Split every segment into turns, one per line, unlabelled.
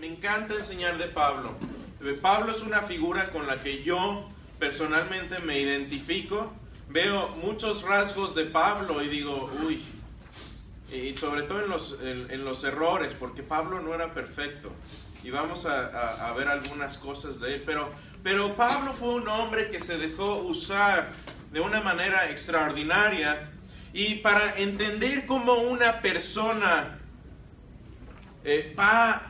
me encanta enseñar de Pablo. Pablo es una figura con la que yo personalmente me identifico. Veo muchos rasgos de Pablo y digo, uy, y sobre todo en los, en, los errores, porque Pablo no era perfecto. Y vamos a, a, ver algunas cosas de él. Pero, pero Pablo fue un hombre que se dejó usar de una manera extraordinaria. Y para entender cómo una persona eh,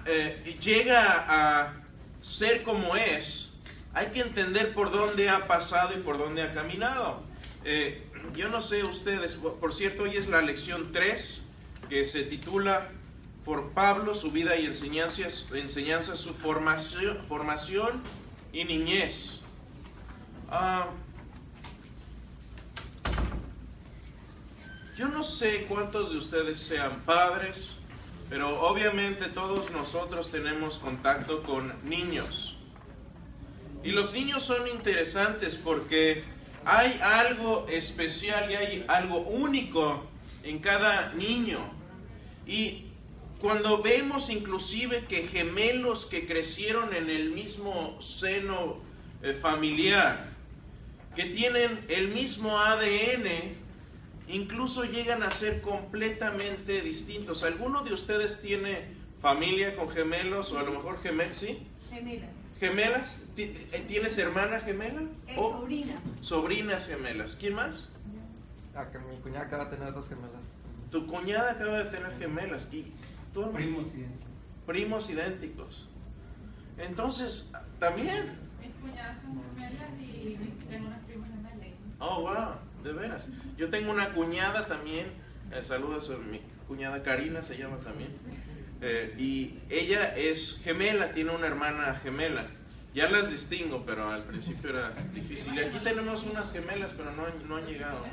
eh, llega a ser como es, hay que entender por dónde ha pasado y por dónde ha caminado. Eh, yo no sé ustedes, por cierto, hoy es la lección 3 que se titula Por Pablo, su vida y enseñanzas, enseñanza, su formación, formación y niñez. Ah, yo no sé cuántos de ustedes sean padres, pero obviamente todos nosotros tenemos contacto con niños. Y los niños son interesantes porque hay algo especial y hay algo único en cada niño. Y cuando vemos inclusive que gemelos que crecieron en el mismo seno eh, familiar, que tienen el mismo ADN, incluso llegan a ser completamente distintos. ¿Alguno de ustedes tiene familia con gemelos o a lo mejor gemelos, sí?
Gemelas.
¿Gemelas? Eh, ¿Tienes hermana gemela?
Eh, sobrinas.
Sobrinas gemelas. ¿Quién más?
Ah, mi cuñada acaba de tener dos gemelas.
Tu cuñada acaba de tener gemelas. ¿Y tú,
Primos idénticos.
Primos idénticos. Entonces, también.
Mis cuñadas son gemelas y tengo unas primas gemelas.
Oh, wow, de veras. Yo tengo una cuñada también. Eh, saludos a mi cuñada Karina, se llama también. Eh, y ella es gemela, tiene una hermana gemela. Ya las distingo, pero al principio era difícil. Y aquí tenemos unas gemelas, pero no, no han llegado.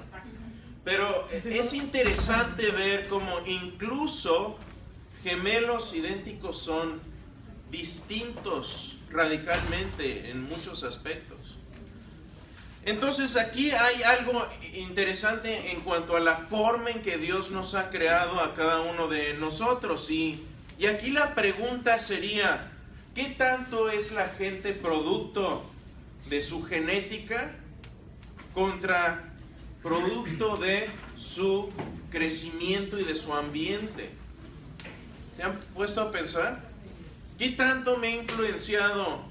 Pero es interesante ver cómo incluso gemelos idénticos son distintos radicalmente en muchos aspectos. Entonces aquí hay algo interesante en cuanto a la forma en que Dios nos ha creado a cada uno de nosotros. Y, y aquí la pregunta sería, ¿qué tanto es la gente producto de su genética contra producto de su crecimiento y de su ambiente. ¿Se han puesto a pensar? ¿Qué tanto me ha influenciado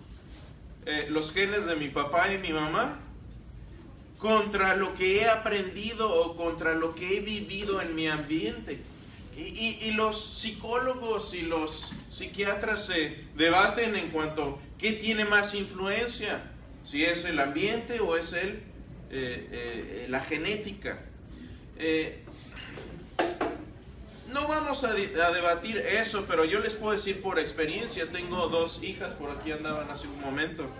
eh, los genes de mi papá y mi mamá contra lo que he aprendido o contra lo que he vivido en mi ambiente? Y, y los psicólogos y los psiquiatras se debaten en cuanto a qué tiene más influencia, si es el ambiente o es el eh, eh, la genética. Eh, no vamos a, debatir eso, pero yo les puedo decir por experiencia, tengo dos hijas, por aquí andaban hace un momento,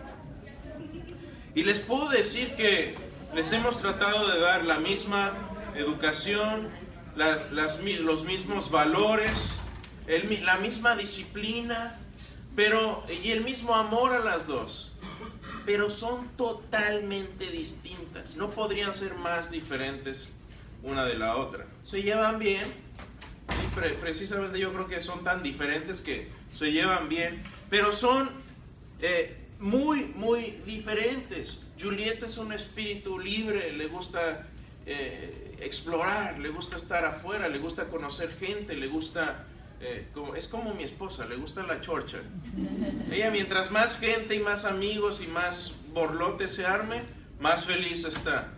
y les puedo decir que les hemos tratado de dar la misma educación, los mismos valores, la misma disciplina, pero y el mismo amor a las dos pero son totalmente distintas. No podrían ser más diferentes una de la otra. Se llevan bien, precisamente yo creo que son tan diferentes que se llevan bien, pero son eh, muy, muy diferentes. Julieta es un espíritu libre, le gusta eh, explorar, le gusta estar afuera, le gusta conocer gente, le gusta eh, es como mi esposa, le gusta la chorcha. Ella mientras más gente y más amigos y más borlote se arme, más feliz está.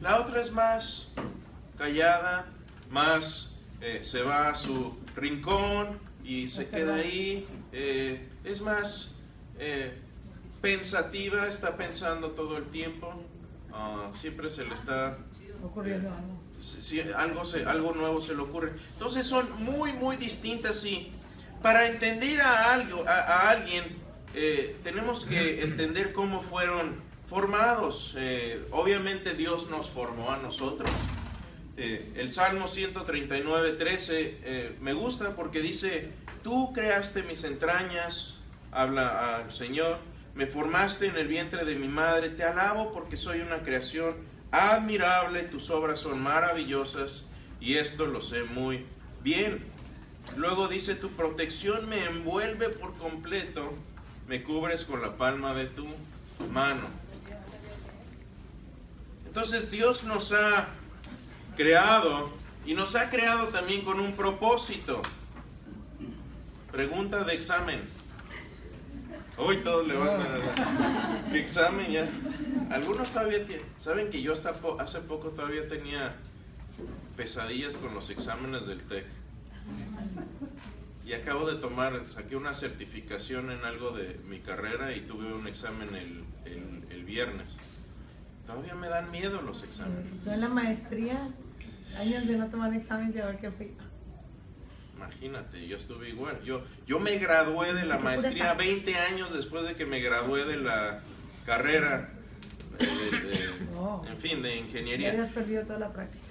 La otra es más callada, más eh, se va a su rincón y se queda ahí. Eh, es más pensativa, está pensando todo el tiempo. Ah, siempre se le está ocurriendo algo si algo, algo nuevo se le ocurre. Entonces son muy, muy distintas y para entender a, algo, a, alguien eh, tenemos que entender cómo fueron formados. Eh, obviamente Dios nos formó a nosotros. Eh, el Salmo 139, 13 me gusta porque dice, tú creaste mis entrañas, habla al Señor, me formaste en el vientre de mi madre, te alabo porque soy una creación admirable, tus obras son maravillosas y esto lo sé muy bien. Luego dice, tu protección me envuelve por completo, me cubres con la palma de tu mano. Entonces Dios nos ha creado y nos ha creado también con un propósito. Pregunta de examen. Hoy todos le van a... ¿Qué examen ya? Algunos todavía tienen... ¿Saben que yo hasta po- hace poco todavía tenía pesadillas con los exámenes del TEC? Y acabo de tomar, saqué una certificación en algo de mi carrera y tuve un examen el, el- el viernes. Todavía me dan miedo los exámenes.
Yo en la maestría, años de no tomar examen y a ver qué fui.
Imagínate, yo estuve igual. Yo, yo me gradué de la maestría
sangre.
20 años después de que me gradué de la carrera, de- de- en fin, de
Ya
ingeniería.
habías perdido toda la práctica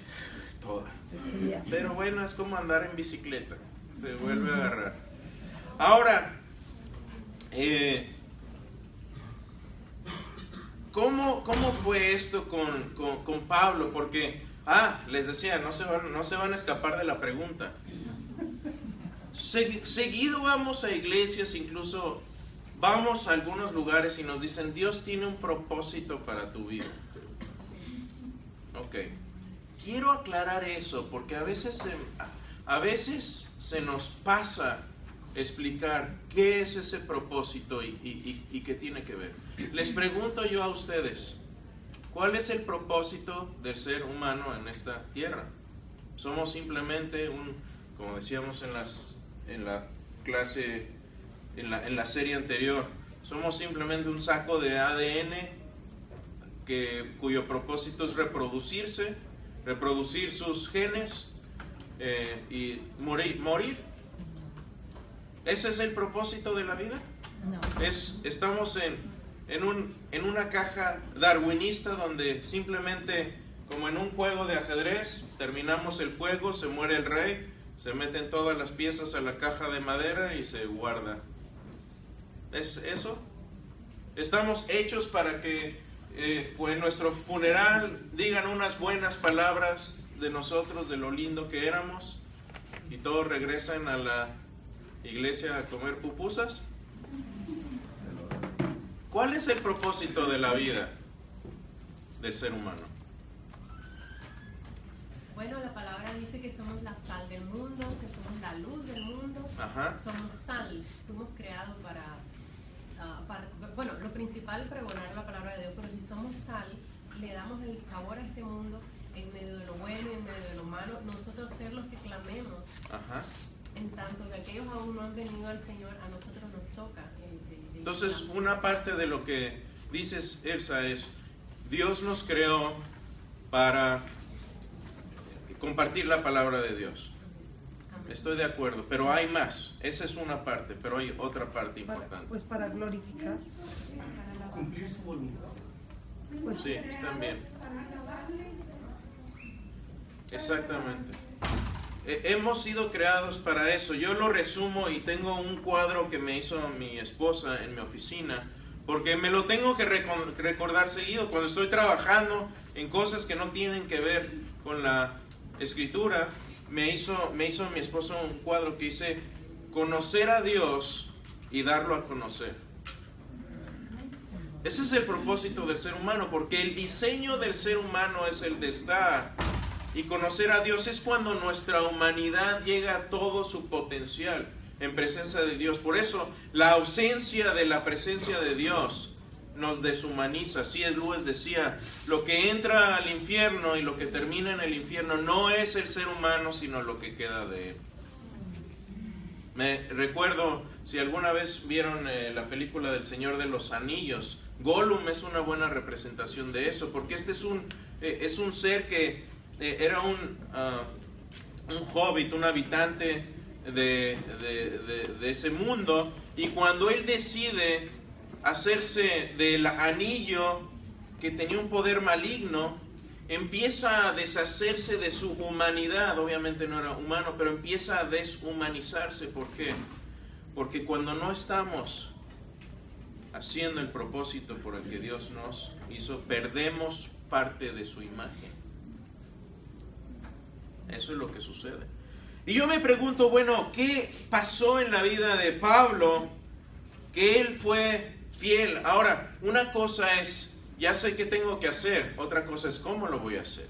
Toda.
estudiar.
Pero bueno, es como andar en bicicleta. Se vuelve a agarrar. Ahora, eh, ¿cómo, ¿cómo fue esto con, con- con Pablo? Porque, ah, les decía, no se van, no se van a escapar de la pregunta. Se- seguido vamos a iglesias, incluso vamos a algunos lugares y nos dicen, Dios tiene un propósito para tu vida. Ok. Quiero aclarar eso porque a veces se, a veces se nos pasa explicar qué es ese propósito y qué tiene que ver. Les pregunto yo a ustedes, ¿cuál es el propósito del ser humano en esta tierra? Somos simplemente un, como decíamos en, las, en la clase, en la, en la serie anterior, somos simplemente un saco de ADN que, cuyo propósito es reproducirse, reproducir sus genes eh, y morir, morir. ¿Ese es el propósito de la vida?
No.
Es, estamos en, en, un, en una caja darwinista donde simplemente, como en un juego de ajedrez, terminamos el juego, se muere el rey, se meten todas las piezas a la caja de madera y se guarda. ¿Es eso? Estamos hechos para que eh, pues, en nuestro funeral digan unas buenas palabras de nosotros, de lo lindo que éramos, y todos regresan a la iglesia a comer pupusas. ¿Cuál es el propósito de la vida del ser humano?
Bueno, la palabra dice que somos la sal del mundo, que somos la luz del mundo.
Ajá.
Somos sal, fuimos creados para, ah, para- bueno, lo principal es pregonar la palabra de Dios, pero si somos sal, le damos el sabor a este mundo en medio de lo bueno y en medio de lo malo, nosotros ser los que clamemos,
Ajá.
en tanto que aquellos aún no han venido al Señor, a nosotros nos toca. el- el- el
Entonces, una parte de lo que dices, Elsa, es Dios nos creó para compartir la palabra de Dios. Estoy de acuerdo, pero hay más. Esa es una parte, pero hay otra parte
Para-
importante.
pues para glorificar.
cumplir su voluntad.
Pues
Sí, están bien. Exactamente. Eh, hemos sido creados para eso. Yo lo resumo y tengo un cuadro que me hizo mi esposa en mi oficina, porque me lo tengo que recon- recordar seguido cuando estoy trabajando en cosas que no tienen que ver con la escritura. Me hizo, me hizo mi esposo un cuadro que dice conocer a Dios y darlo a conocer. Ese es el propósito del ser humano, porque el diseño del ser humano es el de estar y conocer a Dios es cuando nuestra humanidad llega a todo su potencial en presencia de Dios. Por eso la ausencia de la presencia de Dios nos deshumaniza. Así es, Luis decía, lo que entra al infierno y lo que termina en el infierno no es el ser humano, sino lo que queda de él. Me recuerdo, si alguna vez vieron eh, la película del Señor de los Anillos, Gollum es una buena representación de eso, porque este es un, eh, es un ser que eh, era un, ah, un hobbit, un habitante de- de ese mundo, y cuando él decide hacerse del anillo que tenía un poder maligno, empieza a deshacerse de su humanidad, obviamente no era humano, pero empieza a deshumanizarse. ¿Por qué? Porque cuando no estamos haciendo el propósito por el que Dios nos hizo, perdemos parte de su imagen. Eso es lo que sucede. Y yo me pregunto, bueno, ¿qué pasó en la vida de Pablo que él fue fiel? Ahora, una cosa es, ya sé qué tengo que hacer, otra cosa es cómo lo voy a hacer.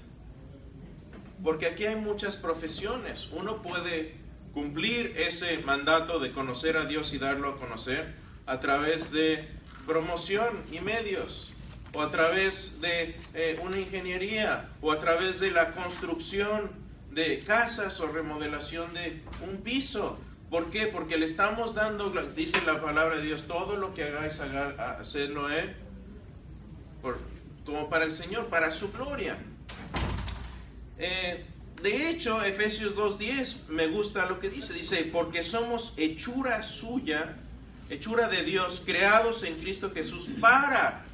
Porque aquí hay muchas profesiones. Uno puede cumplir ese mandato de conocer a Dios y darlo a conocer a través de promoción y medios, o a través de eh, una ingeniería, o a través de la construcción de casas o remodelación de un piso. ¿Por qué? Porque le estamos dando, dice la palabra de Dios, todo lo que hagáis, haga- hacerlo Él, por, como para el Señor, para su gloria. Eh, de hecho, Efesios 2.10 me gusta lo que dice. Dice, porque somos hechura suya, hechura de Dios, creados en Cristo Jesús para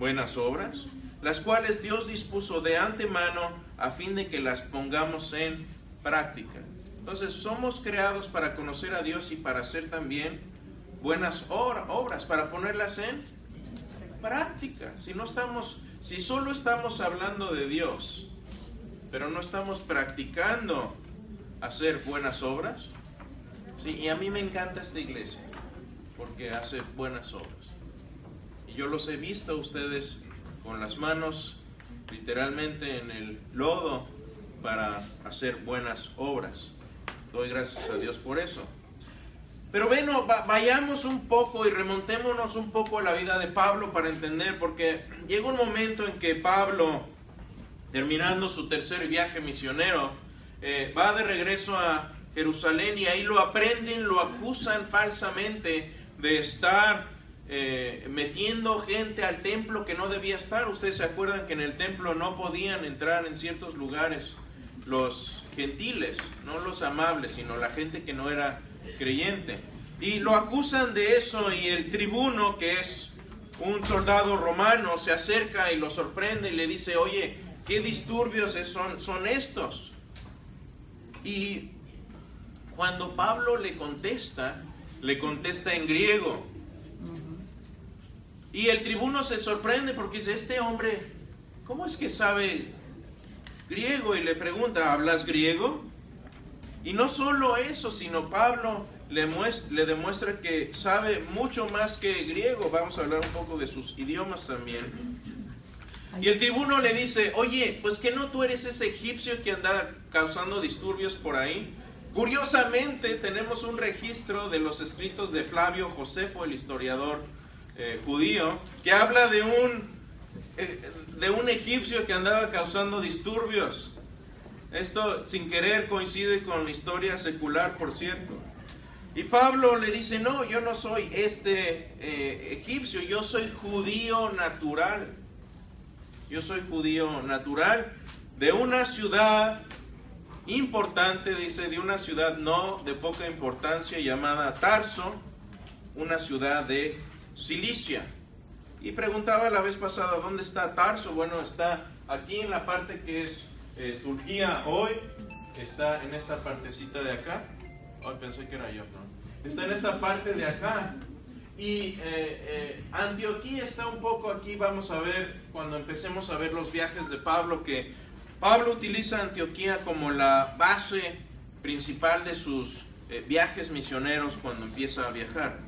buenas obras, las cuales Dios dispuso de antemano a fin de que las pongamos en práctica. Entonces, somos creados para conocer a Dios y para hacer también buenas obra- obras, para ponerlas en práctica. Si no estamos, si solo estamos hablando de Dios, pero no estamos practicando hacer buenas obras, sí, y a mí me encanta esta iglesia porque hace buenas obras. Y yo los he visto a ustedes con las manos literalmente en el lodo para hacer buenas obras. Doy gracias a Dios por eso. Pero bueno, va- vayamos un poco y remontémonos un poco a la vida de Pablo para entender, porque llega un momento en que Pablo, terminando su tercer viaje misionero, eh, va de regreso a Jerusalén y ahí lo aprenden, lo acusan falsamente de estar eh, metiendo gente al templo que no debía estar. Ustedes se acuerdan que en el templo no podían entrar en ciertos lugares los gentiles, no los amables, sino la gente que no era creyente. Y lo acusan de eso y el tribuno, que es un soldado romano, se acerca y lo sorprende y le dice, oye, ¿qué disturbios son, son estos? Y cuando Pablo le contesta, le contesta en griego. Y el tribuno se sorprende porque dice, este hombre, ¿cómo es que sabe griego? Y le pregunta, ¿hablas griego? Y no solo eso, sino Pablo le, muest- le demuestra que sabe mucho más que griego. Vamos a hablar un poco de sus idiomas también. Y el tribuno le dice, oye, pues que no tú eres ese egipcio que anda causando disturbios por ahí. Curiosamente tenemos un registro de los escritos de Flavio Josefo, el historiador eh, judío, que habla de un, eh, de un egipcio que andaba causando disturbios. Esto sin querer coincide con la historia secular, por cierto. Y Pablo le dice, no, yo no soy este eh, egipcio, yo soy judío natural. Yo soy judío natural de una ciudad importante, dice, de una ciudad no de poca importancia llamada Tarso, una ciudad de Cilicia. Y preguntaba la vez pasada, ¿dónde está Tarso? Bueno, está aquí en la parte que es eh, Turquía hoy, está en esta partecita de acá. Hoy pensé que era yo, ¿no? Está en esta parte de acá. Y eh, eh, Antioquía está un poco aquí, vamos a ver cuando empecemos a ver los viajes de Pablo, que Pablo utiliza Antioquía como la base principal de sus eh, viajes misioneros cuando empieza a viajar.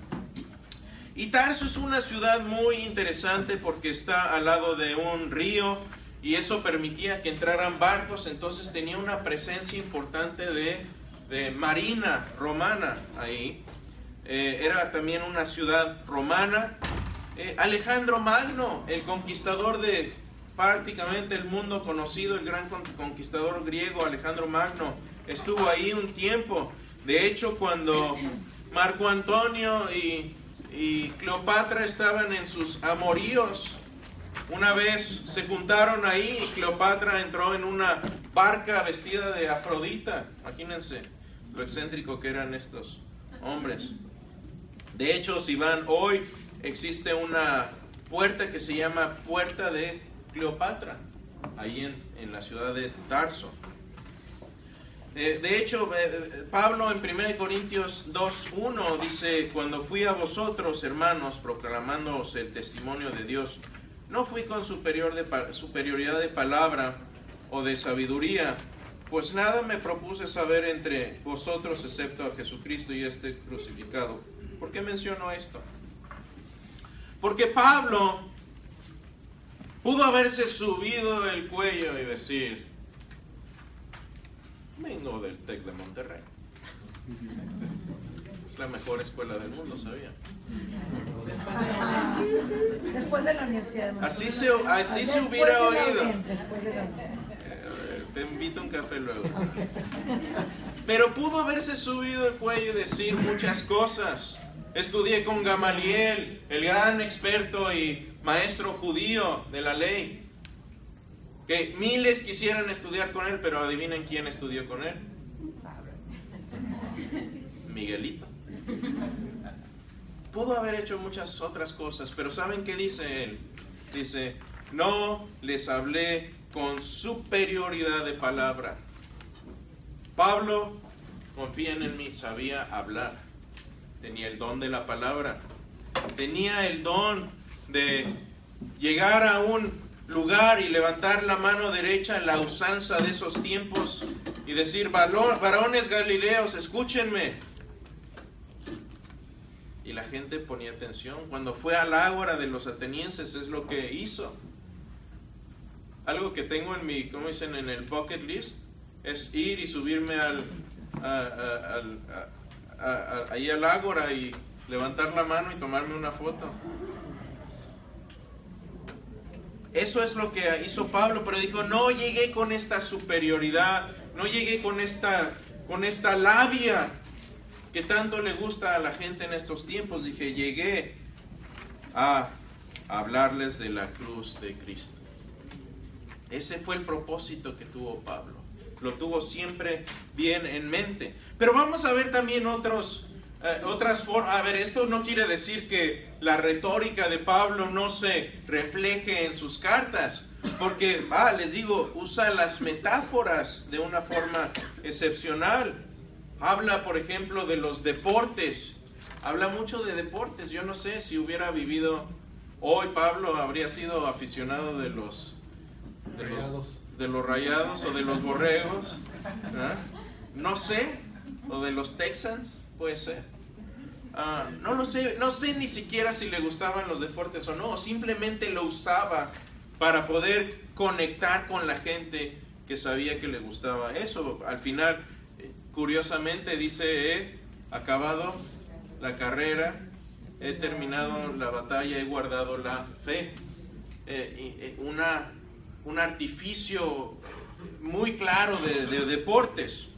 Y Tarso es una ciudad muy interesante porque está al lado de un río y eso permitía que entraran barcos, entonces tenía una presencia importante de, de marina romana ahí. Eh, era también una ciudad romana. Eh, Alejandro Magno, el conquistador de prácticamente el mundo conocido, el gran con- conquistador griego Alejandro Magno, estuvo ahí un tiempo. De hecho, cuando Marco Antonio y, y Cleopatra estaban en sus amoríos, una vez se juntaron ahí y Cleopatra entró en una barca vestida de Afrodita. Imagínense lo excéntrico que eran estos hombres. De hecho, si van hoy, existe una puerta que se llama Puerta de Cleopatra, ahí en, en la ciudad de Tarso. De hecho, eh, Pablo en 1 Corintios 2.1 dice, cuando fui a vosotros, hermanos, proclamándoos el testimonio de Dios, no fui con superioridad de palabra o de sabiduría, pues nada me propuse saber entre vosotros excepto a Jesucristo y este crucificado. ¿Por qué menciono esto? Porque Pablo pudo haberse subido el cuello y decir, vengo del TEC de Monterrey. Es la mejor escuela del mundo, ¿sabía?
Después de la universidad. de Monterrey.
Así se- así se hubiera oído. Eh, Te invito a un café luego. Pero pudo haberse subido el cuello y decir muchas cosas. Estudié con Gamaliel, el gran experto y maestro judío de la ley. Que miles quisieran estudiar con él, pero adivinen quién estudió con él. Miguelito. Pudo haber hecho muchas otras cosas, pero ¿saben qué dice él? Dice, no les hablé con superioridad de palabra. Pablo, confíen en mí, sabía hablar. Tenía el don de la palabra. Tenía el don de llegar a un lugar y levantar la mano derecha, la usanza de esos tiempos, y decir, "Valo- varones galileos, escúchenme. Y la gente ponía atención. Cuando fue al ágora de los atenienses es lo que hizo. Algo que tengo en mi, ¿cómo dicen? En el bucket list es ir y subirme al- a- a- a- ahí al ágora y levantar la mano y tomarme una foto. Eso es lo que hizo Pablo, pero dijo, no llegué con esta superioridad, no llegué con esta, con esta labia que tanto le gusta a la gente en estos tiempos. Dije, llegué a hablarles de la cruz de Cristo. Ese fue el propósito que tuvo Pablo. Lo tuvo siempre bien en mente. Pero vamos a ver también otros, eh, otras formas. A ver, esto no quiere decir que la retórica de Pablo no se refleje en sus cartas. Porque, ah, les digo, usa las metáforas de una forma excepcional. Habla, por ejemplo, de los deportes. Habla mucho de deportes. Yo no sé si hubiera vivido hoy, Pablo habría sido aficionado de los de los,
Rayados.
de los rayados o de los borregos. No sé. O de los Texans, puede ser. Ah, no lo sé, no sé ni siquiera si le gustaban los deportes o no, simplemente lo usaba para poder conectar con la gente que sabía que le gustaba eso. Al final, eh, curiosamente, dice, he acabado la carrera, he terminado la batalla, he guardado la fe. Eh, eh, una, un artificio muy claro de deportes.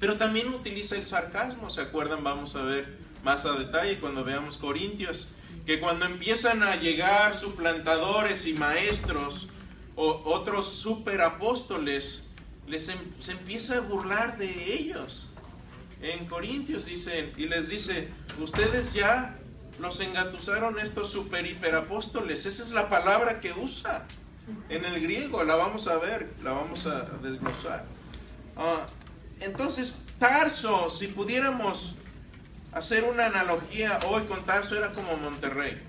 Pero también utiliza el sarcasmo, ¿se acuerdan? Vamos a ver más a detalle cuando veamos Corintios, que cuando empiezan a llegar suplantadores y maestros o otros superapóstoles, les em- se empieza a burlar de ellos. En Corintios dicen, y les dice, ustedes ya los engatusaron estos super hiperapóstoles, esa es la palabra que usa en el griego, la vamos a ver, la vamos a desglosar. Ah, entonces, Tarso, si pudiéramos hacer una analogía hoy con Tarso, era como Monterrey.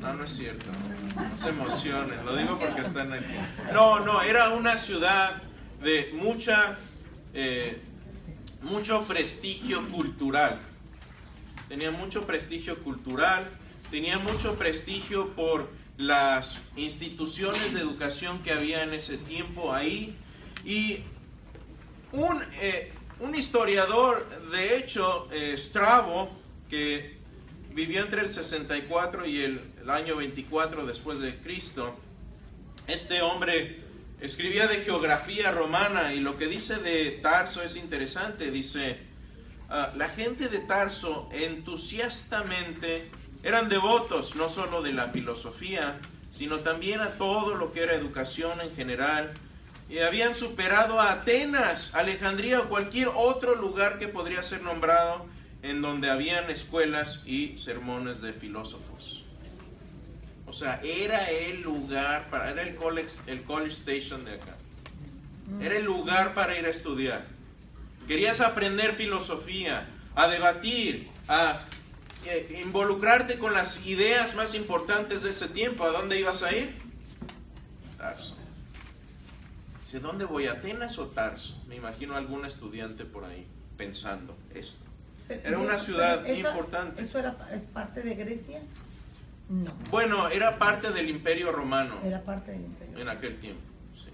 No, no es cierto. No se emocionen, lo digo porque están aquí. No, no, era una ciudad de mucha, eh, mucho prestigio cultural. Tenía mucho prestigio cultural, tenía mucho prestigio por las instituciones de educación que había en ese tiempo ahí. Y un, eh, un historiador, de hecho, eh, Strabo, que vivió entre el 64 y el, año 24 después de Cristo, este hombre escribía de geografía romana y lo que dice de Tarso es interesante. Dice, "Ah, la gente de Tarso entusiastamente eran devotos no solo de la filosofía, sino también a todo lo que era educación en general. Y habían superado a Atenas, Alejandría o cualquier otro lugar que podría ser nombrado en donde habían escuelas y sermones de filósofos. O sea, era el lugar, para, era el college, el college station de acá. Era el lugar para ir a estudiar. Querías aprender filosofía, a debatir, a eh, involucrarte con las ideas más importantes de ese tiempo. ¿A dónde ibas a ir? Dice, ¿dónde voy? ¿Atenas o Tarso? Me imagino algún estudiante por ahí pensando esto.
Pero-
Era una ciudad
eso-
importante.
¿Eso era, es parte de Grecia? No.
Bueno, era parte del imperio romano
Era parte del imperio.
en aquel tiempo. sí.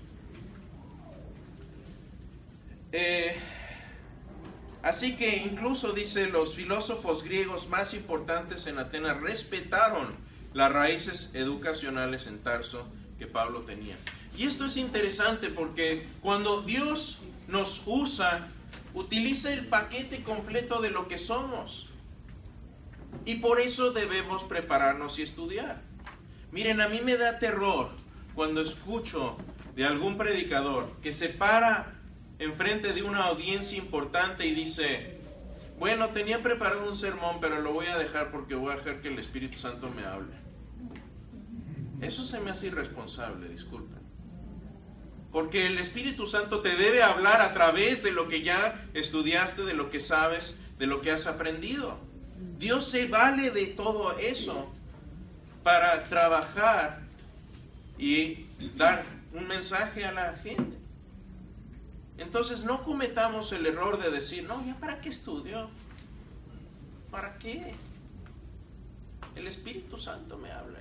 Eh, así que incluso dice, los filósofos griegos más importantes en Atenas respetaron las raíces educacionales en Tarso que Pablo tenía. Y esto es interesante porque cuando Dios nos usa, utiliza el paquete completo de lo que somos. Y por eso debemos prepararnos y estudiar. Miren, a mí me da terror cuando escucho de algún predicador que se para enfrente de una audiencia importante y dice, bueno, tenía preparado un sermón, pero lo voy a dejar porque voy a dejar que el Espíritu Santo me hable. Eso se me hace irresponsable, disculpen. Porque el Espíritu Santo te debe hablar a través de lo que ya estudiaste, de lo que sabes, de lo que has aprendido. Dios se vale de todo eso para trabajar y dar un mensaje a la gente. Entonces no cometamos el error de decir, no, ya para qué estudio, para qué. El Espíritu Santo me habla.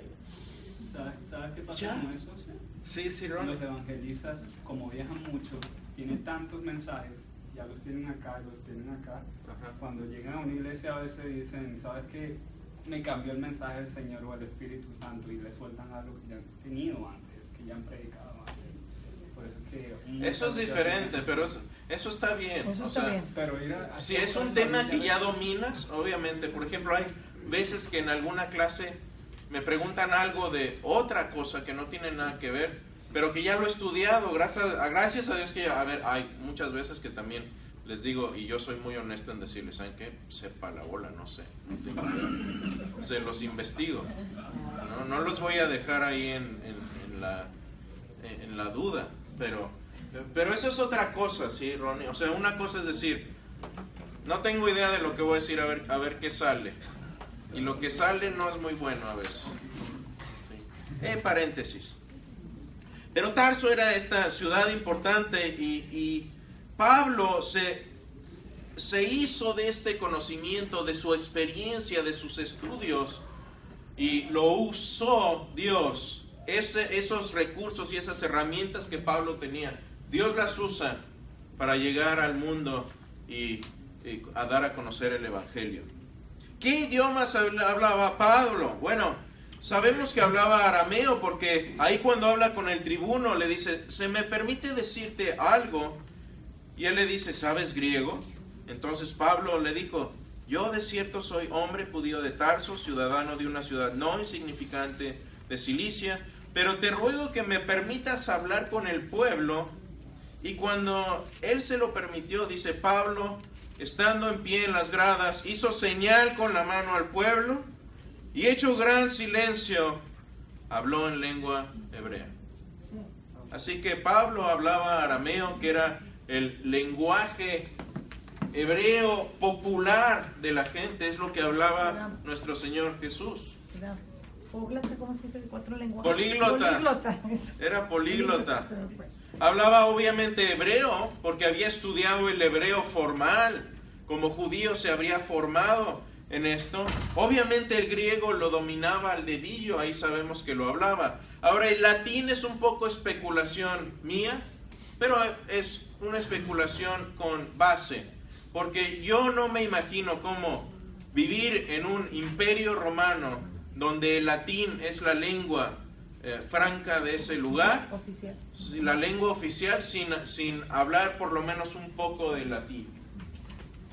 ¿Sabes, ¿Sabes qué pasa
¿Ya?
con eso?
Sí, sí,
Los evangelistas, como viajan mucho, tienen tantos mensajes, ya los tienen acá, los tienen acá.
Ajá.
Cuando llegan a una iglesia a veces dicen, ¿sabes qué? Me cambió el mensaje del Señor o el Espíritu Santo y le sueltan algo que ya han tenido antes, que ya han predicado antes. Por eso es que...
Eso es
muchas
diferente, pero eso, eso está bien.
Eso
o
está
sea,
bien.
Pero ir a-
Si es un tema que ya dominas, obviamente, por ejemplo, hay veces que en alguna clase me preguntan algo de otra cosa que no tiene nada que ver, pero que ya lo he estudiado, gracias a, gracias a Dios que ya, a ver, hay muchas veces que también les digo, y yo soy muy honesto en decirles, ¿saben qué? Sepa la bola, no sé, se los investigo, no, los voy a dejar ahí en, en- la, en la duda, pero, pero eso es otra cosa, ¿sí, Ronnie? O sea, una cosa es decir, no tengo idea de lo que voy a decir, a ver, a ver qué sale. Y lo que sale no es muy bueno a veces. Sí. Eh, paréntesis. Pero Tarso era esta ciudad importante y, Pablo se, se hizo de este conocimiento, de su experiencia, de sus estudios, y lo usó Dios. Esos recursos y esas herramientas que Pablo tenía, Dios las usa para llegar al mundo y, y a dar a conocer el Evangelio. ¿Qué idiomas habla- hablaba Pablo? Bueno, sabemos que hablaba arameo porque ahí cuando habla con el tribuno le dice, ¿se me permite decirte algo? Y él le dice, ¿sabes griego? Entonces Pablo le dijo, yo de cierto soy hombre judío de Tarso, ciudadano de una ciudad no insignificante de Cilicia, pero te ruego que me permitas hablar con el pueblo. Y cuando él se lo permitió, dice Pablo, estando en pie en las gradas, hizo señal con la mano al pueblo y hecho gran silencio, habló en lengua hebrea. Así que Pablo hablaba arameo, que era el lenguaje hebreo popular de la gente, es lo que hablaba nuestro Señor Jesús.
Era Póglata, ¿cómo se dice? Cuatro lenguajes.
Políglota. Era políglota. Hablaba obviamente hebreo, porque había estudiado el hebreo formal. Como judío se habría formado en esto. Obviamente el griego lo dominaba al dedillo, ahí sabemos que lo hablaba. Ahora el latín es un poco especulación mía, pero es una especulación con base. Porque yo no me imagino cómo vivir en un imperio romano donde el latín es la lengua eh, franca de ese lugar
Oficial.
La lengua oficial sin, sin hablar por lo menos un poco de latín.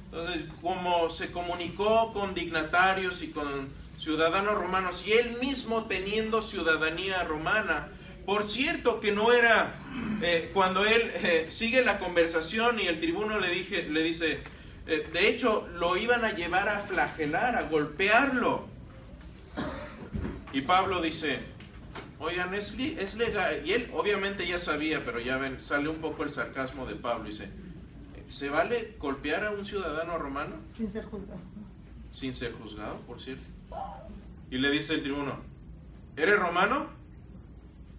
Entonces, como se comunicó con dignatarios y con ciudadanos romanos, y él mismo teniendo ciudadanía romana, por cierto que no era, eh, cuando él eh, sigue la conversación y el tribuno le, dije, le dice, de hecho lo iban a llevar a flagelar, a golpearlo. Y Pablo dice, Oigan, es, legal. Y él obviamente ya sabía, pero ya ven, sale un poco el sarcasmo de Pablo. Dice, ¿se vale golpear a un ciudadano romano
Sin ser juzgado.
sin ser juzgado, por cierto? Y le dice el tribuno, ¿eres romano?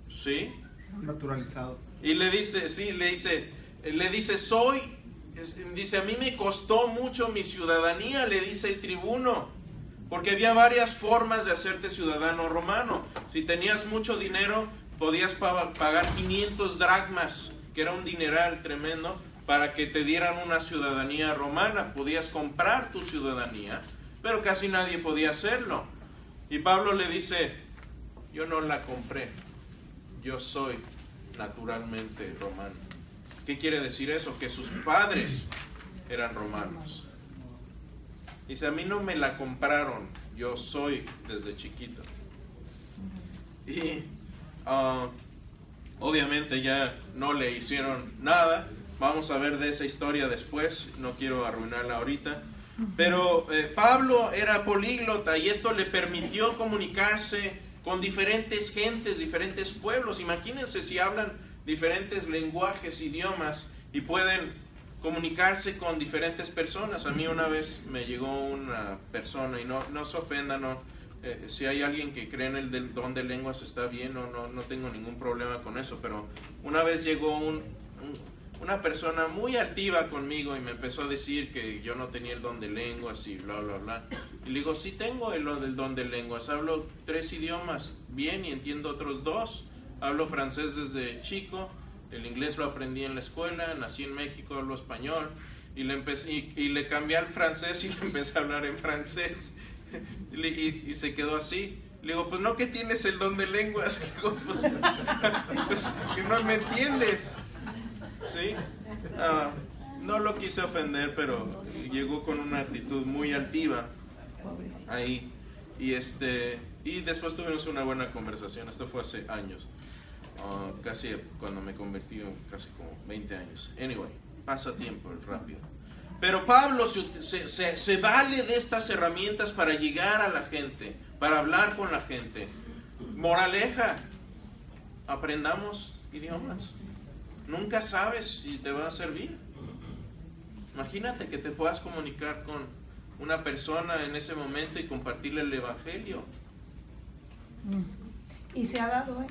Sí.
Naturalizado.
Y le dice, sí, le dice, le dice, soy, dice, a mí me costó mucho mi ciudadanía, le dice el tribuno, porque había varias formas de hacerte ciudadano romano. Si tenías mucho dinero, podías pa- pagar 500 dracmas, que era un dineral tremendo, para que te dieran una ciudadanía romana. Podías comprar tu ciudadanía, pero casi nadie podía hacerlo. Y Pablo le dice, yo no la compré, yo soy naturalmente romano. ¿Qué quiere decir eso? Que sus padres eran romanos. Dice, a mí no me la compraron, yo soy desde chiquito. Y ah, obviamente ya no le hicieron nada. Vamos a ver de esa historia después, no quiero arruinarla ahorita. Pero eh, Pablo era políglota y esto le permitió comunicarse con diferentes gentes, diferentes pueblos. Imagínense si hablan diferentes lenguajes, idiomas y pueden comunicarse con diferentes personas. A mí una vez me llegó una persona y no, no se ofenda, no. eh, si hay alguien que cree en el don de lenguas está bien, no, no, no tengo ningún problema con eso, pero una vez llegó un, un- una persona muy altiva conmigo y me empezó a decir que yo no tenía el don de lenguas y bla, bla, bla. Y le digo, sí tengo el don de lenguas, hablo tres idiomas bien y entiendo otros dos. Hablo francés desde chico, el inglés lo aprendí en la escuela, nací en México, hablo español. Y le, empecé, y, le cambié al francés y le empecé a hablar en francés. Y, se quedó así. Le digo, pues no que tienes el don de lenguas. Le pues, pues, que no me entiendes. ¿Sí? Ah, no lo quise ofender, pero llegó con una actitud muy altiva ahí. Y este y después tuvimos una buena conversación. Esto fue hace años. Ah, casi cuando me convertí, casi como 20 años. Anyway, pasa tiempo rápido. Pero Pablo se, se- se- se vale de estas herramientas para llegar a la gente, para hablar con la gente. Moraleja, aprendamos idiomas. Nunca sabes si te va a servir. Imagínate que te puedas comunicar con una persona en ese momento y compartirle el Evangelio.
Y se ha dado, ¿eh?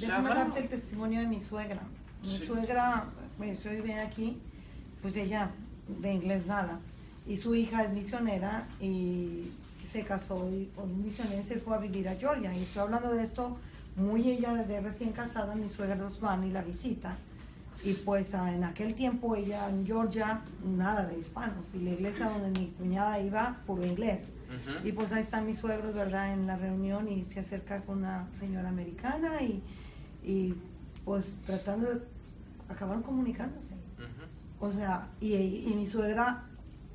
Déjame darte el testimonio de mi suegra. Mi
Sí.
suegra, bueno, yo vive aquí, pues ella de inglés nada. Y su hija es misionera y se casó y con un misionero y se fue a vivir a Georgia. Y estoy hablando de esto muy ella de recién casada, mi suegra los van y la visita. Y pues ah, en aquel tiempo ella en Georgia, nada de hispanos. Y la iglesia donde mi cuñada iba, puro inglés.
Ujú.
Y pues ahí están mis suegros, ¿verdad? En la reunión y se acerca con una señora americana y, y pues tratando de acabaron comunicándose.
Ujú.
O sea, y, y mi suegra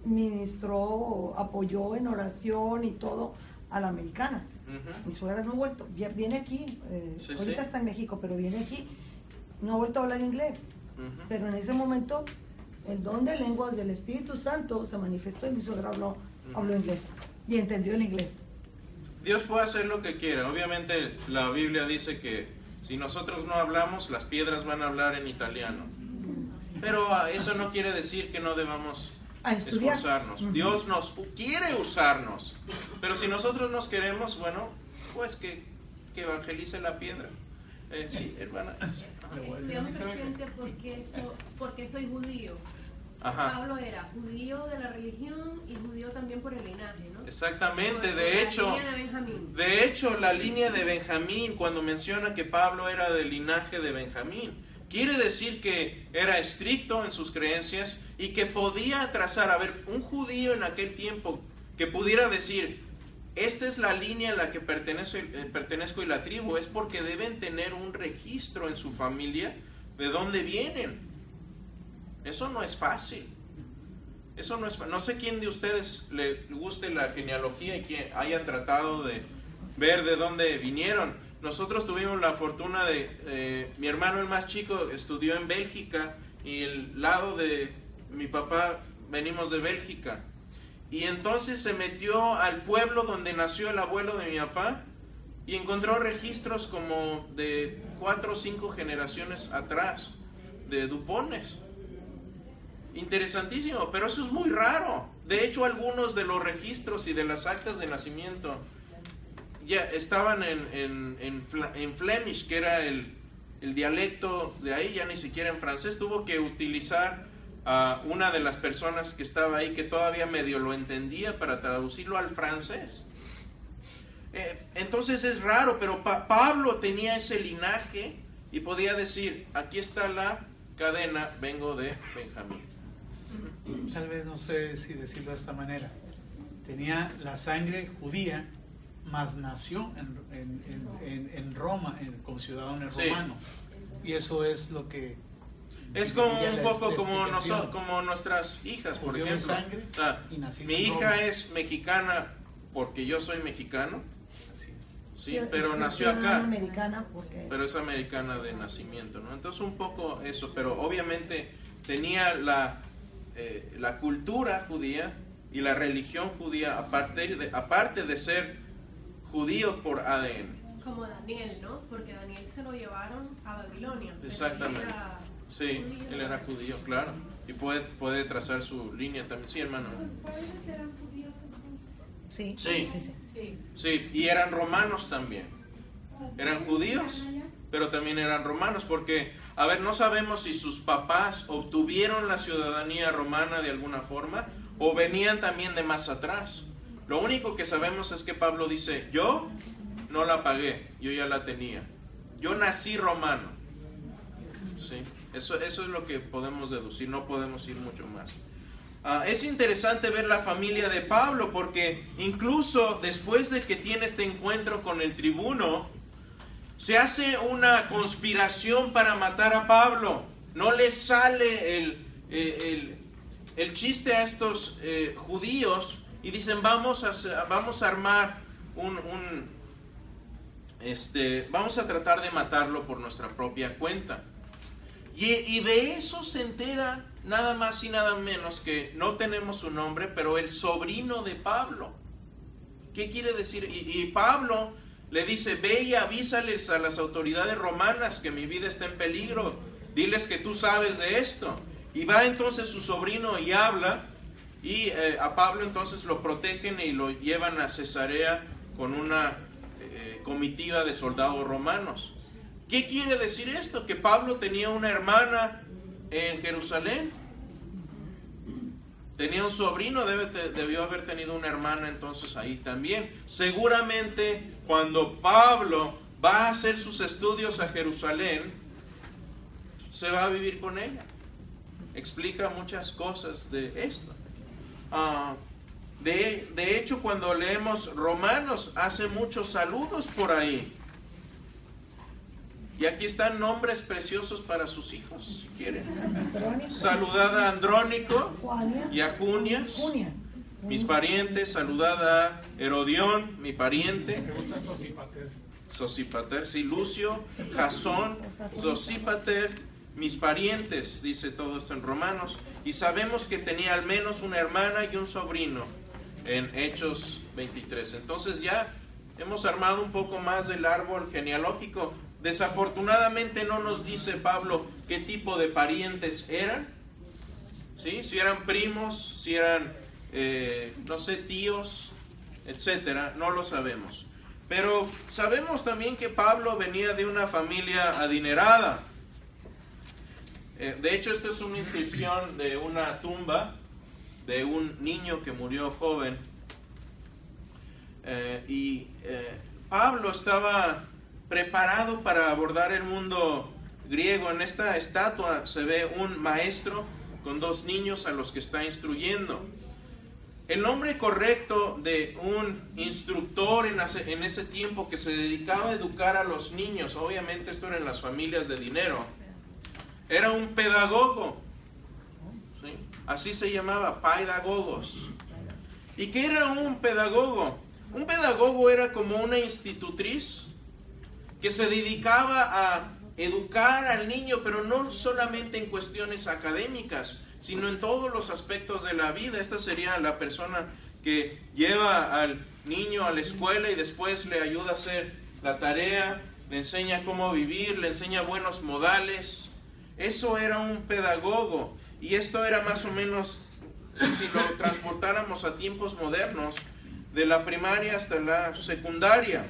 ministró, apoyó en oración y todo a la americana.
Ujú.
Mi suegra no ha vuelto, vi- viene aquí, eh,
Sí,
ahorita
sí.
está en México, pero viene aquí, no ha vuelto a hablar inglés.
Ujú.
Pero en ese momento el don de lenguas del Espíritu Santo se manifestó y mi suegra habló, habló inglés y entendió el inglés.
Dios puede hacer lo que quiera. Obviamente la Biblia dice que si nosotros no hablamos, las piedras van a hablar en italiano. Pero ah, eso no quiere decir que no debamos esforzarnos. Dios nos u- quiere usarnos. Pero si nosotros nos queremos, bueno, pues que, que evangelice la piedra. Eh, sí, hermana.
Presente porque, so- porque soy judío.
Ajá.
Pablo era judío de la religión y judío también por el linaje, ¿no?
Exactamente,
Por-
de
por
hecho,
de
hecho la línea de Benjamín, cuando menciona que Pablo era del linaje de Benjamín, quiere decir que era estricto en sus creencias y que podía trazar, a ver, un judío en aquel tiempo que pudiera decir, esta es la línea a la que pertenezco, eh, pertenezco y la tribu, es porque deben tener un registro en su familia de dónde vienen. Eso no es fácil. Eso no es No sé quién de ustedes le guste la genealogía y que hayan tratado de ver de dónde vinieron. Nosotros tuvimos la fortuna de, eh, mi hermano el más chico estudió en Bélgica y el lado de mi papá venimos de Bélgica. Y entonces se metió al pueblo donde nació el abuelo de mi papá y encontró registros como de cuatro o cinco generaciones atrás de Dupones. Interesantísimo, pero eso es muy raro. De hecho, algunos de los registros y de las actas de nacimiento ya estaban en, en, en, en Flemish, que era el, el dialecto de ahí, ya ni siquiera en francés, tuvo que utilizar a una de las personas que estaba ahí que todavía medio lo entendía para traducirlo al francés. Eh, entonces es raro, pero Pa- Pablo tenía ese linaje y podía decir, aquí está la cadena, vengo de Benjamín.
Tal vez no sé si decirlo de esta manera. Tenía la sangre judía, mas nació en, en- en- en- en Roma, en, como ciudadano
Sí.
romano. Y eso es lo que...
Es como un poco
la
como, noso- como nuestras hijas, por ejemplo.
sangre
Ah, mi hija
Roma.
es mexicana porque yo soy mexicano,
Así es.
sí, pero
es
nació acá.
americana porque
pero es americana de nacimiento, ¿no? Entonces un poco eso, pero obviamente tenía la, eh, la cultura judía y la religión judía aparte de, aparte de ser judío por ADN.
Como Daniel, ¿no? Porque Daniel se lo llevaron a Babilonia.
Exactamente.
era
Sí,
judío.
él era judío, claro. Y puede, puede trazar su línea también. Sí, hermano.
¿Los padres eran judíos entonces?
sí,
Sí.
sí, sí.
Sí.
Sí, y eran romanos también. Eran judíos, pero también eran romanos, porque, a ver, no sabemos si sus papás obtuvieron la ciudadanía romana de alguna forma o venían también de más atrás. Lo único que sabemos es que Pablo dice, yo no la pagué, yo ya la tenía. Yo nací romano. Sí, eso, eso es lo que podemos deducir, no podemos ir mucho más. Ah, es interesante ver la familia de Pablo porque incluso después de que tiene este encuentro con el tribuno, se hace una conspiración para matar a Pablo. No le sale el, eh, el- el chiste a estos eh, judíos y dicen vamos a, vamos a armar un, este, vamos a tratar de matarlo por nuestra propia cuenta. Y, y de eso se entera nada más y nada menos que no tenemos su nombre, pero el sobrino de Pablo. ¿Qué quiere decir? Y Pablo le dice, ve y avísales a las autoridades romanas que mi vida está en peligro. Diles que tú sabes de esto. Y va entonces su sobrino y habla. Y eh, a Pablo entonces lo protegen y lo llevan a Cesarea con una eh, comitiva de soldados romanos. ¿Qué quiere decir esto? Que Pablo tenía una hermana en Jerusalén. Tenía un sobrino, debió haber tenido una hermana entonces ahí también. Seguramente cuando Pablo va a hacer sus estudios a Jerusalén, se va a vivir con ella. Explica muchas cosas de esto. Ah, de, de hecho, cuando leemos Romanos, hace muchos saludos por ahí. Y aquí están nombres preciosos para sus hijos, si quieren. Saludad a Andrónico y a Junias,
Junia.
mis parientes. Saludad a Herodión, mi pariente.
Sosipater,
sí, Lucio, Jasón, Sosipater, mis parientes, dice todo esto en Romanos. Y sabemos que tenía al menos una hermana y un sobrino en Hechos 23. Entonces ya hemos armado un poco más del árbol genealógico. Desafortunadamente no nos dice Pablo qué tipo de parientes eran. ¿Sí? Si eran primos, si eran, eh, no sé, tíos, etcétera, no lo sabemos. Pero sabemos también que Pablo venía de una familia adinerada. Eh, de hecho, esta es una inscripción de una tumba de un niño que murió joven. Eh, y Pablo estaba preparado para abordar el mundo griego. En esta estatua se ve un maestro con dos niños a los que está instruyendo. El nombre correcto de un instructor en ese, en ese tiempo que se dedicaba a educar a los niños, obviamente esto era en las familias de dinero, era un pedagogo. ¿sí? Así se llamaba, pedagogos. ¿Y qué era un pedagogo? Un pedagogo era como una institutriz que se dedicaba a educar al niño, pero no solamente en cuestiones académicas, sino en todos los aspectos de la vida. Esta sería la persona que lleva al niño a la escuela y después le ayuda a hacer la tarea, le enseña cómo vivir, le enseña buenos modales. Eso era un pedagogo. Y esto era más o menos, si lo transportáramos a tiempos modernos, de la primaria hasta la secundaria.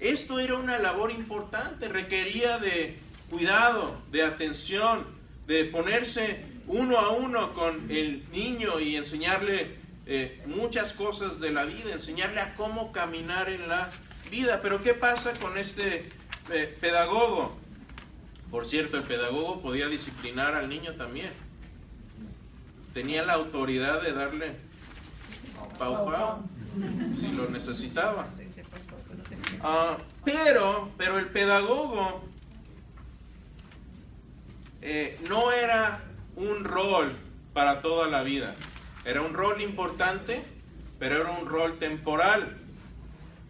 Esto era una labor importante, requería de cuidado, de atención, de ponerse uno a uno con el niño y enseñarle eh, muchas cosas de la vida, enseñarle a cómo caminar en la vida. Pero ¿qué pasa con este eh, pedagogo? Por cierto, el pedagogo podía disciplinar al niño también. Tenía la autoridad de darle pau pau si lo necesitaba. Ah, pero, pero el pedagogo eh, no era un rol para toda la vida. Era un rol importante, pero era un rol temporal.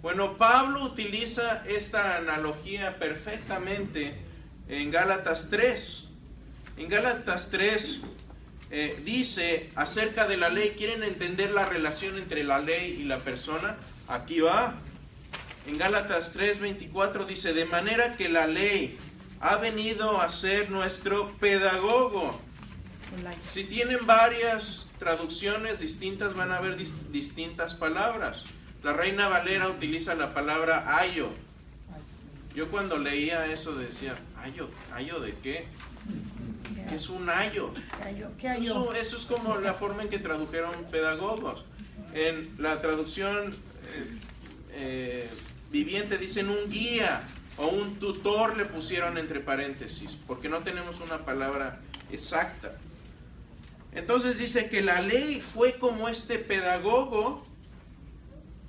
Bueno, Pablo utiliza esta analogía perfectamente en Gálatas 3. En Gálatas 3 eh, dice acerca de la ley, ¿quieren entender la relación entre la ley y la persona? Aquí va. En Gálatas 3:24 dice, de manera que la ley ha venido a ser nuestro pedagogo. Si tienen varias traducciones distintas, van a ver distintas palabras. La Reina Valera utiliza la palabra ayo. Yo cuando leía eso decía, ayo, ayo de qué? ¿Qué es un ayo? Eso, eso, es como la forma en que tradujeron pedagogos. En la traducción eh, eh, viviente dicen un guía o un tutor le pusieron entre paréntesis, porque no tenemos una palabra exacta. Entonces dice que la ley fue como este pedagogo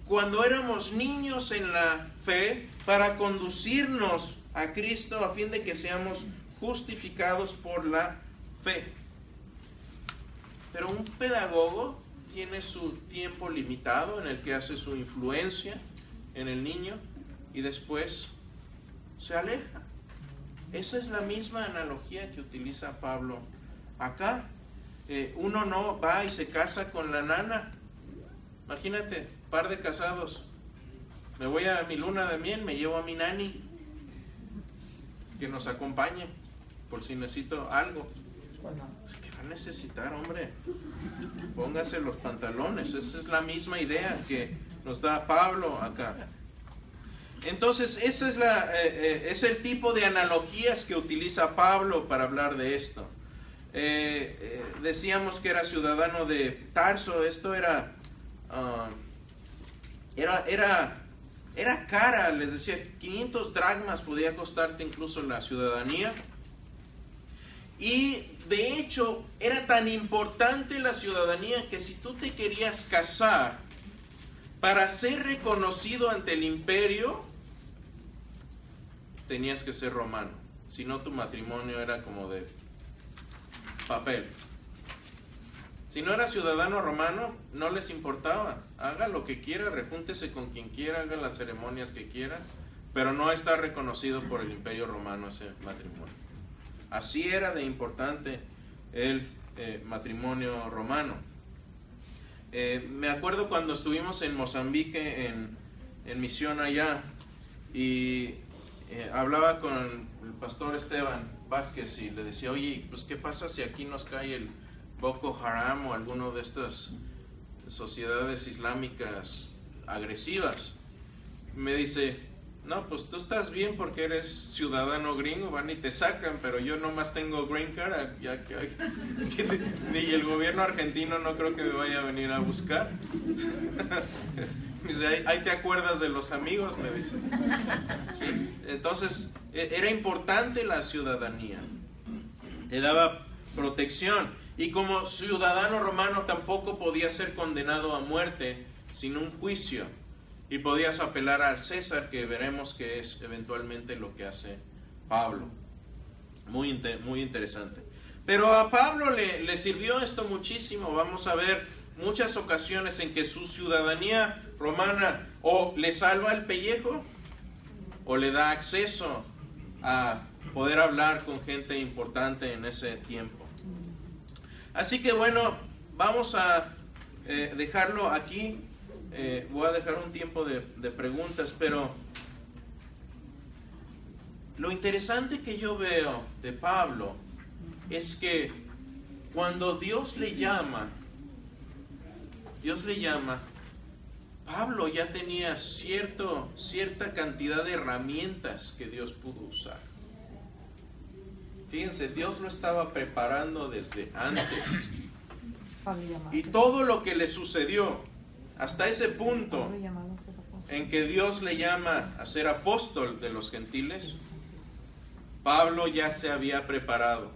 cuando éramos niños en la fe para conducirnos a Cristo a fin de que seamos justificados por la fe. Pero un pedagogo tiene su tiempo limitado en el que hace su influencia en el niño y después se aleja. Esa es la misma analogía que utiliza Pablo acá. Eh, uno no va y se casa con la nana. Imagínate, par de casados. Me voy a mi luna de miel, me llevo a mi nani que nos acompañe por si necesito algo. ¿Qué va a necesitar, hombre? Póngase los pantalones. Esa es la misma idea que nos da Pablo acá. Entonces, ese es, la, eh, eh, es el tipo de analogías que utiliza Pablo para hablar de esto. Eh, decíamos que era ciudadano de Tarso, esto era, ah, era, era, era cara, les decía, 500 dragmas podía costarte incluso la ciudadanía. Y de hecho, era tan importante la ciudadanía que si tú te querías casar, para ser reconocido ante el imperio, tenías que ser romano. Si no, tu matrimonio era como de papel. Si no era ciudadano romano, no les importaba. Haga lo que quiera, repúntese con quien quiera, haga las ceremonias que quiera, pero no está reconocido por el imperio romano ese matrimonio. Así era de importante el eh, matrimonio romano. Eh, me acuerdo cuando estuvimos en Mozambique en, en misión allá y eh, hablaba con el pastor Esteban Vázquez y le decía, oye, pues ¿qué pasa si aquí nos cae el Boko Haram o alguno de estas sociedades islámicas agresivas? Me dice, no, pues tú estás bien porque eres ciudadano gringo, van y te sacan, pero yo nomás tengo green card, ya, ni el gobierno argentino no creo que me vaya a venir a buscar. Ahí, te acuerdas de los amigos, me dice. Entonces, e, era importante la ciudadanía. Te daba protección. Y como ciudadano romano tampoco podía ser condenado a muerte sin un juicio. Y podías apelar al César, que veremos que es eventualmente lo que hace Pablo. Muy, muy interesante. Pero a Pablo le, le sirvió esto muchísimo. Vamos a ver muchas ocasiones en que su ciudadanía romana o le salva el pellejo o le da acceso a poder hablar con gente importante en ese tiempo. Así que bueno, vamos a eh, dejarlo aquí. Eh, voy a dejar un tiempo de, de preguntas, pero lo interesante que yo veo de Pablo es que cuando Dios le llama, Dios le llama, Pablo ya tenía cierto, cierta cantidad de herramientas que Dios pudo usar. Fíjense, Dios lo estaba preparando desde antes. Y todo lo que le sucedió hasta ese punto en que Dios le llama a ser apóstol de los gentiles, Pablo ya se había preparado.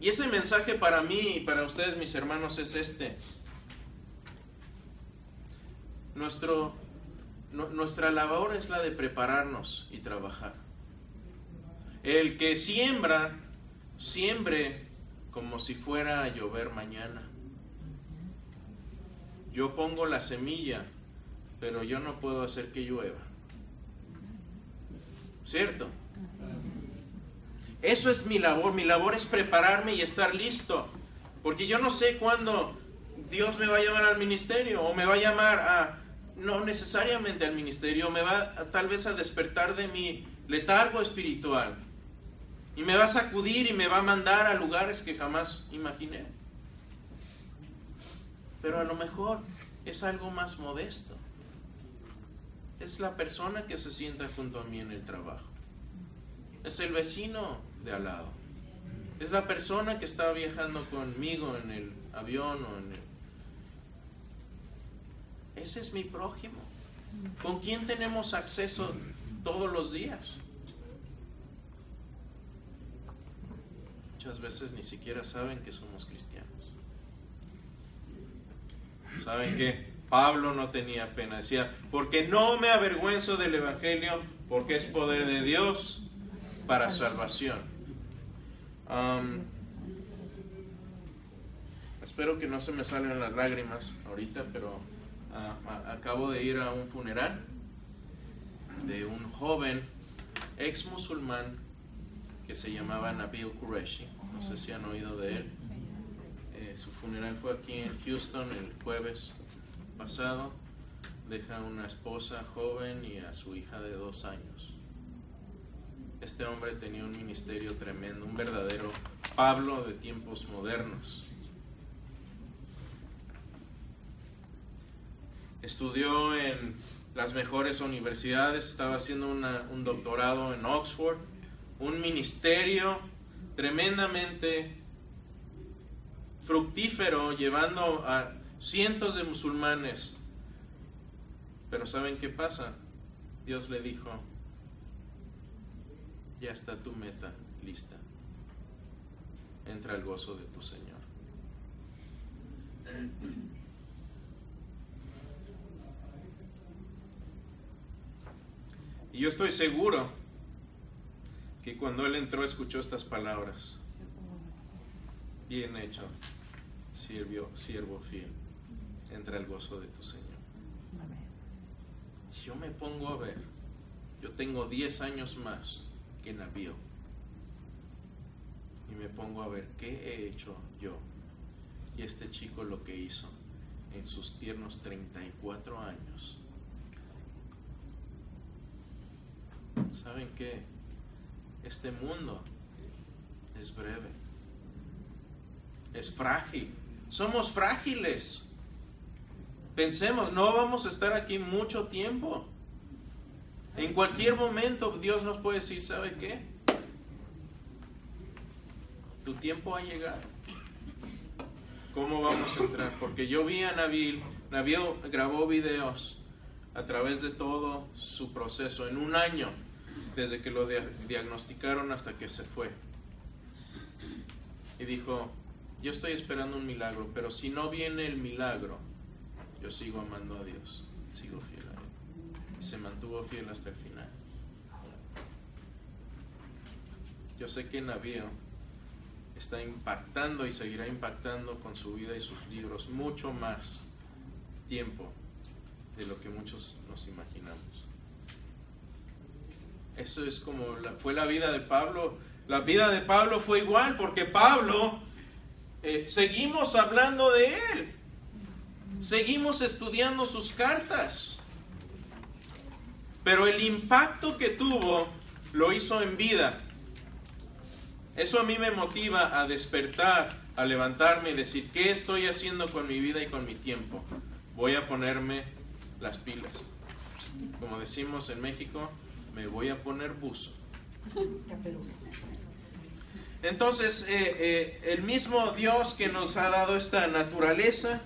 Y ese mensaje para mí y para ustedes, mis hermanos, es este. Nuestro, nu- nuestra labor es la de prepararnos y trabajar. El que siembra, siembre como si fuera a llover mañana. Yo pongo la semilla, pero yo no puedo hacer que llueva. ¿Cierto? Eso es mi labor. Mi labor es prepararme y estar listo. Porque yo no sé cuándo Dios me va a llamar al ministerio o me va a llamar a, no necesariamente al ministerio, me va tal vez a despertar de mi letargo espiritual. Y me va a sacudir y me va a mandar a lugares que jamás imaginé. Pero a lo mejor es algo más modesto. Es la persona que se sienta junto a mí en el trabajo. Es el vecino de al lado. Es la persona que está viajando conmigo en el avión o en el... Ese es mi prójimo. ¿Con quién tenemos acceso todos los días? Muchas veces ni siquiera saben que somos cristianos. ¿Saben qué? Pablo no tenía pena. Decía, porque no me avergüenzo del Evangelio, porque es poder de Dios para salvación. Am, espero que no se me salgan las lágrimas ahorita, pero a- acabo de ir a un funeral de un joven ex musulmán que se llamaba Nabil Qureshi. No sé si han oído de él. Eh, su funeral fue aquí en Houston el jueves pasado. Deja una esposa joven y a su hija de dos años. Este hombre tenía un ministerio tremendo, un verdadero Pablo de tiempos modernos. Estudió en las mejores universidades, estaba haciendo un doctorado en Oxford, un ministerio tremendamente fructífero, llevando a cientos de musulmanes. Pero ¿saben qué pasa? Dios le dijo, ya está tu meta lista. Entra al gozo de tu Señor. Y yo estoy seguro que cuando él entró escuchó estas palabras. Bien hecho, siervo, fiel. Entra al gozo de tu Señor. Yo me pongo a ver. Yo tengo 10 años más que Navío. Y me pongo a ver qué he hecho yo. Y este chico lo que hizo en sus tiernos 34 años. ¿Saben qué? Este mundo es breve. Es frágil. Somos frágiles. Pensemos, no vamos a estar aquí mucho tiempo. En cualquier momento Dios nos puede decir, ¿sabe qué? Tu tiempo ha llegado. ¿Cómo vamos a entrar? Porque yo vi a Nabil, Nabil grabó videos a través de todo su proceso en un año, desde que lo dia- diagnosticaron hasta que se fue. Y dijo, yo estoy esperando un milagro, pero si no viene el milagro, yo sigo amando a Dios, sigo fiel a Él. Y se mantuvo fiel hasta el final. Yo sé que Navío está impactando y seguirá impactando con su vida y sus libros mucho más tiempo de lo que muchos nos imaginamos. Eso es como la- fue la vida de Pablo. La vida de Pablo fue igual porque Pablo, eh, seguimos hablando de él. Seguimos estudiando sus cartas. Pero el impacto que tuvo lo hizo en vida. Eso a mí me motiva a despertar, a levantarme y decir, ¿qué estoy haciendo con mi vida y con mi tiempo? Voy a ponerme las pilas. Como decimos en México, me voy a poner buzo. Entonces, eh, eh, el mismo Dios que nos ha dado esta naturaleza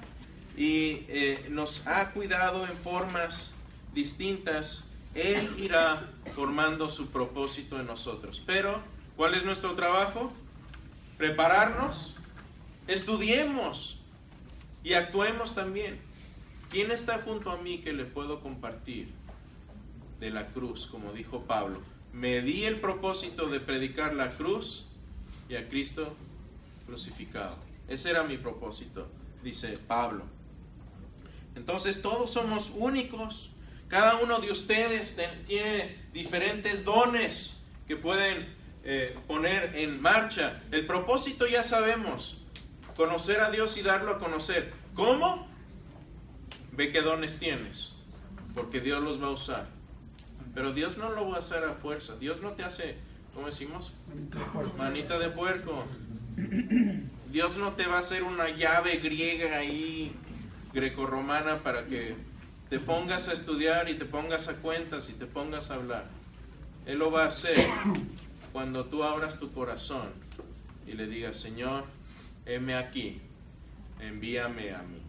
y eh, nos ha cuidado en formas distintas, Él irá formando su propósito en nosotros. Pero, ¿cuál es nuestro trabajo? Prepararnos, estudiemos y actuemos también. ¿Quién está junto a mí que le puedo compartir de la cruz, como dijo Pablo? Me di el propósito de predicar la cruz y a Cristo crucificado. Ese era mi propósito, dice Pablo. Entonces todos somos únicos. Cada uno de ustedes tiene diferentes dones que pueden eh, poner en marcha. El propósito ya sabemos, conocer a Dios y darlo a conocer. ¿Cómo? Ve qué dones tienes, porque Dios los va a usar. Pero Dios no lo va a hacer a fuerza. Dios no te hace, ¿cómo decimos? Manita de puerco. Dios no te va a hacer una llave griega ahí, grecorromana, para que te pongas a estudiar y te pongas a cuentas y te pongas a hablar. Él lo va a hacer cuando tú abras tu corazón y le digas, Señor, heme aquí, envíame a mí.